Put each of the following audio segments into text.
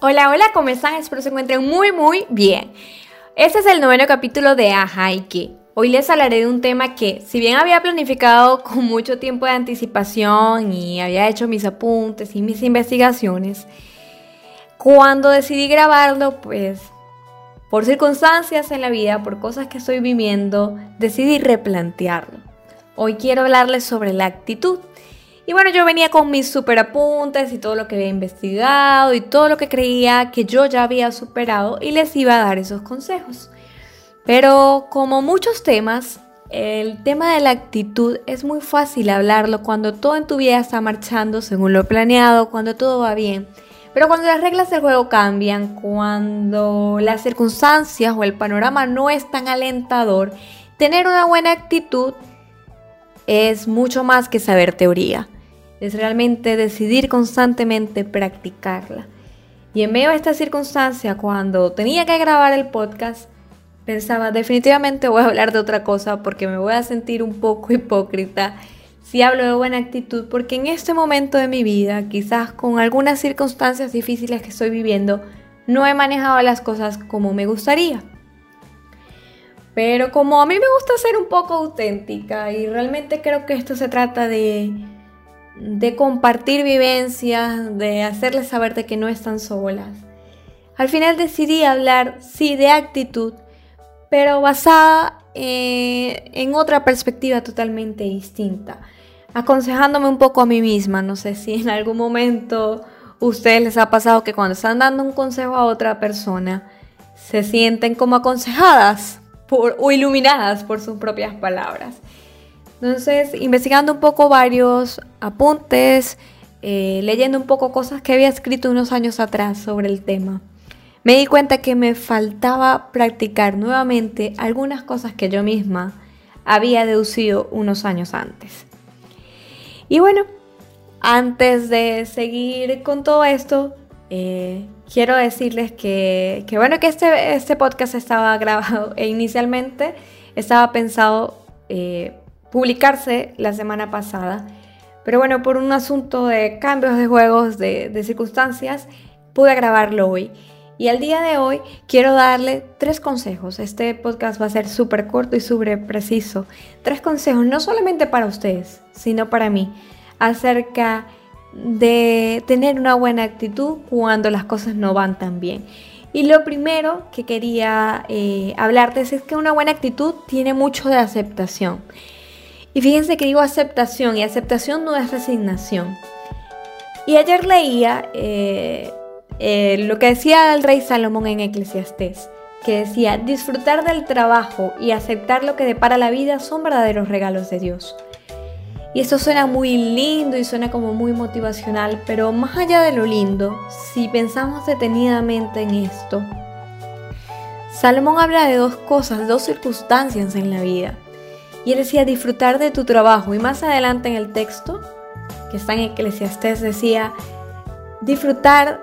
Hola, hola, ¿cómo están? Espero se encuentren muy, muy bien. Este es el noveno capítulo de Ajaiki. Hoy les hablaré de un tema que, si bien había planificado con mucho tiempo de anticipación y había hecho mis apuntes y mis investigaciones, cuando decidí grabarlo, pues por circunstancias en la vida, por cosas que estoy viviendo, decidí replantearlo. Hoy quiero hablarles sobre la actitud. Y bueno, yo venía con mis super apuntes y todo lo que había investigado y todo lo que creía que yo ya había superado y les iba a dar esos consejos. Pero como muchos temas, el tema de la actitud es muy fácil hablarlo cuando todo en tu vida está marchando según lo planeado, cuando todo va bien. Pero cuando las reglas del juego cambian, cuando las circunstancias o el panorama no es tan alentador, tener una buena actitud es mucho más que saber teoría es realmente decidir constantemente practicarla. Y en medio de esta circunstancia, cuando tenía que grabar el podcast, pensaba, definitivamente voy a hablar de otra cosa porque me voy a sentir un poco hipócrita si hablo de buena actitud, porque en este momento de mi vida, quizás con algunas circunstancias difíciles que estoy viviendo, no he manejado las cosas como me gustaría. Pero como a mí me gusta ser un poco auténtica y realmente creo que esto se trata de de compartir vivencias, de hacerles saber de que no están solas. Al final decidí hablar, sí, de actitud, pero basada eh, en otra perspectiva totalmente distinta, aconsejándome un poco a mí misma. No sé si en algún momento a ustedes les ha pasado que cuando están dando un consejo a otra persona, se sienten como aconsejadas o iluminadas por sus propias palabras. Entonces, investigando un poco varios apuntes, eh, leyendo un poco cosas que había escrito unos años atrás sobre el tema, me di cuenta que me faltaba practicar nuevamente algunas cosas que yo misma había deducido unos años antes. Y bueno, antes de seguir con todo esto, eh, quiero decirles que, bueno, que este, este podcast estaba grabado e inicialmente estaba pensado eh, publicarse la semana pasada. Pero bueno, por un asunto de cambios de juegos, de, circunstancias, pude grabarlo hoy. Y al día de hoy quiero darle tres consejos. Este podcast va a ser súper corto y súper preciso. Tres consejos, no solamente para ustedes, sino para mí, acerca de tener una buena actitud cuando las cosas no van tan bien. Y lo primero que quería eh, hablarte es que una buena actitud tiene mucho de aceptación. Y fíjense que digo aceptación y aceptación no es resignación. Y ayer leía eh, eh, lo que decía el rey Salomón en Eclesiastés, que decía, disfrutar del trabajo y aceptar lo que depara la vida son verdaderos regalos de Dios. Y esto suena muy lindo y suena como muy motivacional, pero más allá de lo lindo, si pensamos detenidamente en esto, Salomón habla de dos cosas, dos circunstancias en la vida. Y él decía disfrutar de tu trabajo. Y más adelante en el texto, que está en Eclesiastés, decía disfrutar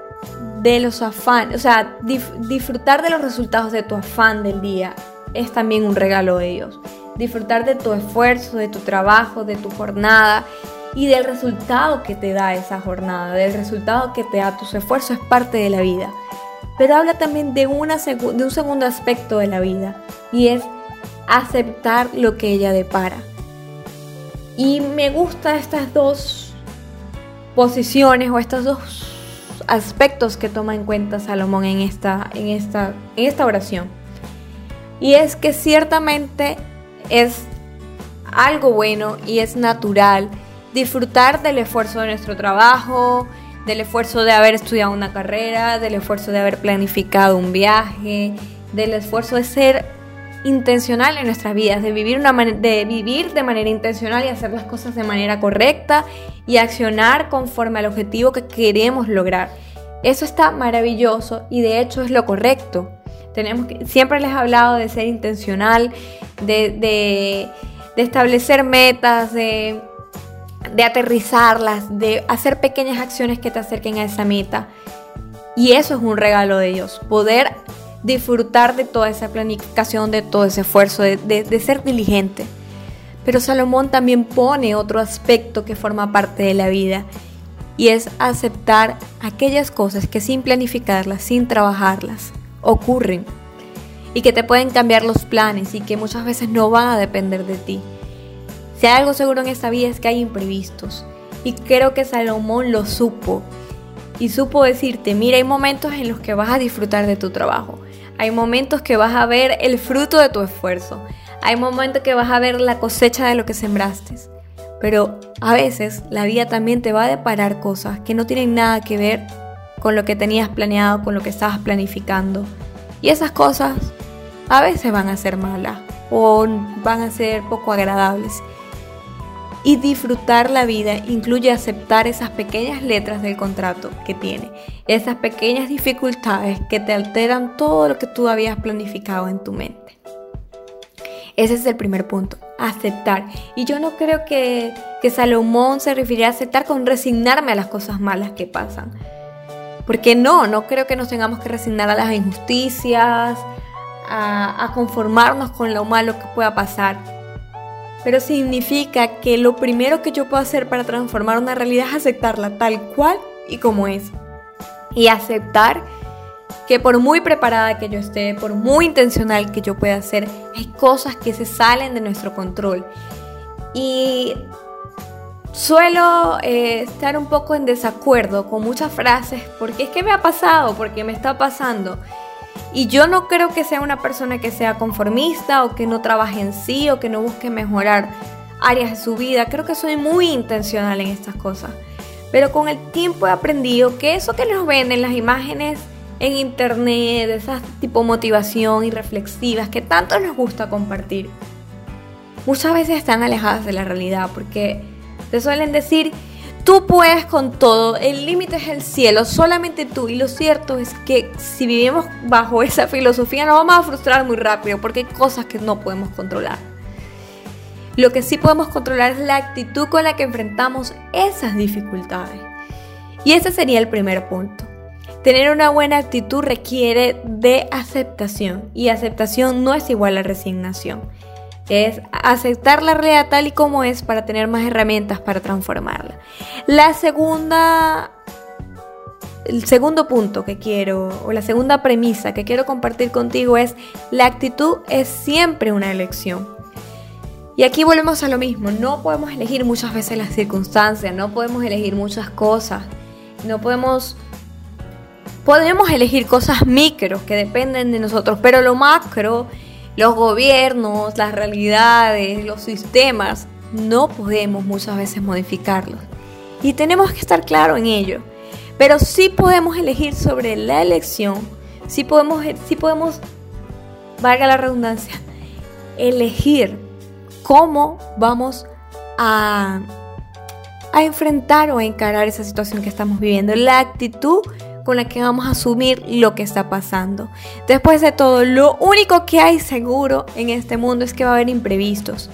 de los afanes, o sea, disfrutar de los resultados de tu afán del día es también un regalo de Dios. Disfrutar de tu esfuerzo, de tu trabajo, de tu jornada y del resultado que te da esa jornada, del resultado que te da tus esfuerzos es parte de la vida. Pero habla también de, de un segundo aspecto de la vida y es aceptar lo que ella depara. Y me gustan estas dos posiciones o estos dos aspectos que toma en cuenta Salomón en esta, en esta, en esta oración. Y es que ciertamente es algo bueno y es natural disfrutar del esfuerzo de nuestro trabajo, del esfuerzo de haber estudiado una carrera, del esfuerzo de haber planificado un viaje, del esfuerzo de ser intencional en nuestras vidas, de vivir, una de vivir de manera intencional y hacer las cosas de manera correcta y accionar conforme al objetivo que queremos lograr. Eso está maravilloso y de hecho es lo correcto. Tenemos siempre les he hablado de ser intencional, de, de, establecer metas, de, de aterrizarlas, de hacer pequeñas acciones que te acerquen a esa meta. Y eso es un regalo de Dios, poder disfrutar de toda esa planificación, de todo ese esfuerzo, de, ser diligente. Pero Salomón también pone otro aspecto que forma parte de la vida y es aceptar aquellas cosas que sin planificarlas, sin trabajarlas, ocurren y que te pueden cambiar los planes y que muchas veces no van a depender de ti. Si hay algo seguro en esta vida es que hay imprevistos y creo que Salomón lo supo y supo decirte, mira, hay momentos en los que vas a disfrutar de tu trabajo, hay momentos que vas a ver el fruto de tu esfuerzo, hay momentos que vas a ver la cosecha de lo que sembraste. Pero a veces la vida también te va a deparar cosas que no tienen nada que ver con lo que tenías planeado, con lo que estabas planificando. Y esas cosas a veces van a ser malas o van a ser poco agradables. Y disfrutar la vida incluye aceptar esas pequeñas letras del contrato que tiene, esas pequeñas dificultades que te alteran todo lo que tú habías planificado en tu mente. Ese es el primer punto, aceptar. Y yo no creo que, que Salomón se refiriera a aceptar con resignarme a las cosas malas que pasan. Porque no, no creo que nos tengamos que resignar a las injusticias, a, a conformarnos con lo malo que pueda pasar. Pero significa que lo primero que yo puedo hacer para transformar una realidad es aceptarla tal cual y como es. Y aceptar que por muy preparada que yo esté, por muy intencional que yo pueda hacer, hay cosas que se salen de nuestro control. Y suelo eh, estar un poco en desacuerdo con muchas frases, porque es que me ha pasado, porque me está pasando. Y yo no creo que sea una persona que sea conformista o que no trabaje en sí o que no busque mejorar áreas de su vida. Creo que soy muy intencional en estas cosas. Pero con el tiempo he aprendido que eso que nos ven en las imágenes en internet, esas tipo motivación y reflexivas que tanto nos gusta compartir, muchas veces están alejadas de la realidad porque te suelen decir, tú puedes con todo, el límite es el cielo, solamente tú. Y lo cierto es que si vivimos bajo esa filosofía nos vamos a frustrar muy rápido porque hay cosas que no podemos controlar. Lo que sí podemos controlar es la actitud con la que enfrentamos esas dificultades. Y ese sería el primer punto. Tener una buena actitud requiere de aceptación y aceptación no es igual a resignación. Es aceptar la realidad tal y como es para tener más herramientas para transformarla. La segunda el segundo punto que quiero, o la segunda premisa que quiero compartir contigo es, la actitud es siempre una elección. Y aquí volvemos a lo mismo, no podemos elegir muchas veces las circunstancias, no podemos elegir muchas cosas, no podemos Podemos elegir cosas micro que dependen de nosotros, pero lo macro, los gobiernos, las realidades, los sistemas, no podemos muchas veces modificarlos. Y tenemos que estar claro en ello. Pero sí podemos elegir sobre la elección, sí podemos, sí podemos, valga la redundancia, elegir cómo vamos a, a enfrentar o a encarar esa situación que estamos viviendo. La actitud con la que vamos a asumir lo que está pasando. Después de todo, lo único que hay seguro en este mundo es que va a haber imprevistos,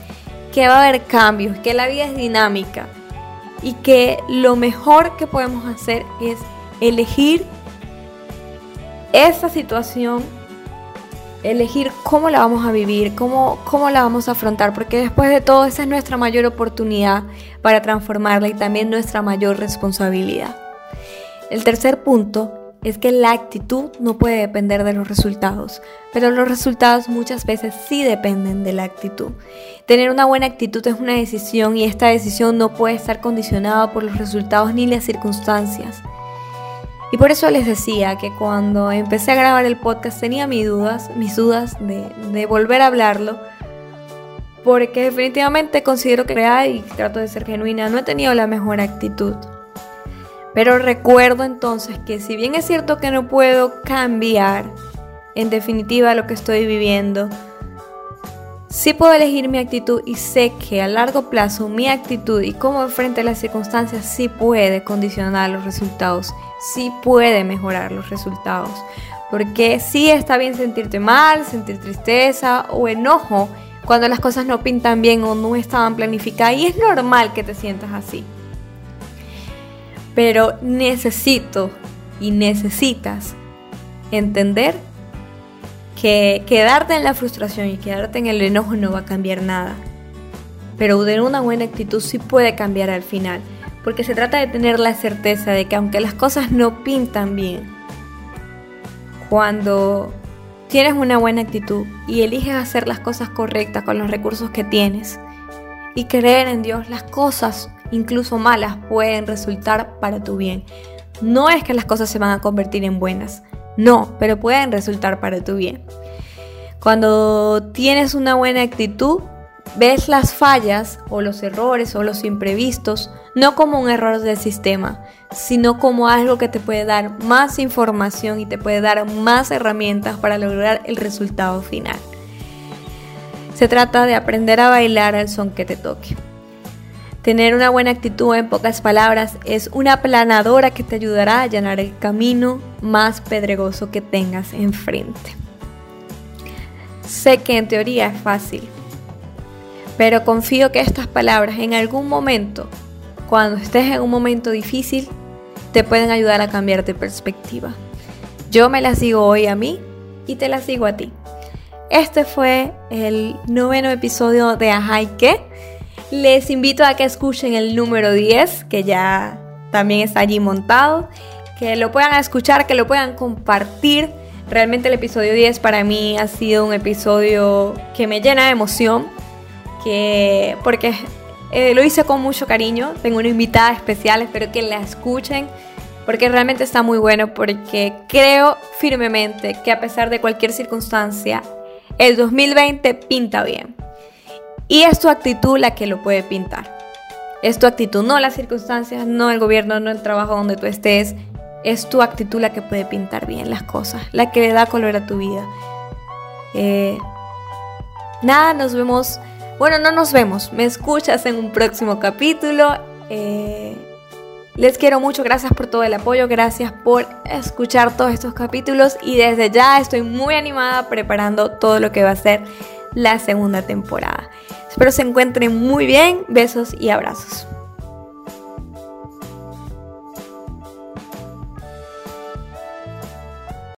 que va a haber cambios, que la vida es dinámica y que lo mejor que podemos hacer es elegir esa situación, elegir cómo la vamos a vivir, cómo, cómo la vamos a afrontar, porque después de todo esa es nuestra mayor oportunidad para transformarla y también nuestra mayor responsabilidad. El tercer punto es que la actitud no puede depender de los resultados, pero los resultados muchas veces sí dependen de la actitud. Tener una buena actitud es una decisión y esta decisión no puede estar condicionada por los resultados ni las circunstancias. Y por eso les decía que cuando empecé a grabar el podcast tenía mis dudas, mis dudas de, volver a hablarlo, porque definitivamente considero que real y trato de ser genuina, no he tenido la mejor actitud. Pero recuerdo entonces que si bien es cierto que no puedo cambiar en definitiva lo que estoy viviendo, sí puedo elegir mi actitud y sé que a largo plazo mi actitud y cómo enfrente las circunstancias sí puede condicionar los resultados, sí puede mejorar los resultados. Porque sí está bien sentirte mal, sentir tristeza o enojo cuando las cosas no pintan bien o no estaban planificadas y es normal que te sientas así. Pero necesito y necesitas entender que quedarte en la frustración y quedarte en el enojo no va a cambiar nada. Pero tener una buena actitud sí puede cambiar al final. porque se trata de tener la certeza de que aunque las cosas no pintan bien, cuando tienes una buena actitud y eliges hacer las cosas correctas con los recursos que tienes y creer en Dios, las cosas, incluso malas, pueden resultar para tu bien. No es que las cosas se van a convertir en buenas, no, pero pueden resultar para tu bien. Cuando tienes una buena actitud, ves las fallas o los errores o los imprevistos no como un error del sistema, sino como algo que te puede dar más información y te puede dar más herramientas para lograr el resultado final. Se trata de aprender a bailar al son que te toque. Tener una buena actitud, en pocas palabras, es una planadora que te ayudará a allanar el camino más pedregoso que tengas enfrente. Sé que en teoría es fácil, pero confío que estas palabras en algún momento, cuando estés en un momento difícil, te pueden ayudar a cambiar de perspectiva. Yo me las digo hoy a mí y te las digo a ti. Este fue el noveno episodio de Ajá. Les invito a que escuchen el número 10, que ya también está allí montado, que lo puedan escuchar, que lo puedan compartir. Realmente el episodio 10 para mí ha sido un episodio que me llena de emoción que porque eh, lo hice con mucho cariño, tengo una invitada especial, espero que la escuchen porque realmente está muy bueno, porque creo firmemente que a pesar de cualquier circunstancia, el 2020 pinta bien. Y es tu actitud la que lo puede pintar. Es tu actitud, no las circunstancias, no el gobierno, no el trabajo donde tú estés. Es tu actitud la que puede pintar bien las cosas, la que le da color a tu vida. Eh, nada, nos vemos bueno, no nos vemos, me escuchas en un próximo capítulo. Eh, les quiero mucho, gracias por todo el apoyo, gracias por escuchar todos estos capítulos y desde ya estoy muy animada preparando todo lo que va a ser la segunda temporada. Espero se encuentren muy bien, besos y abrazos.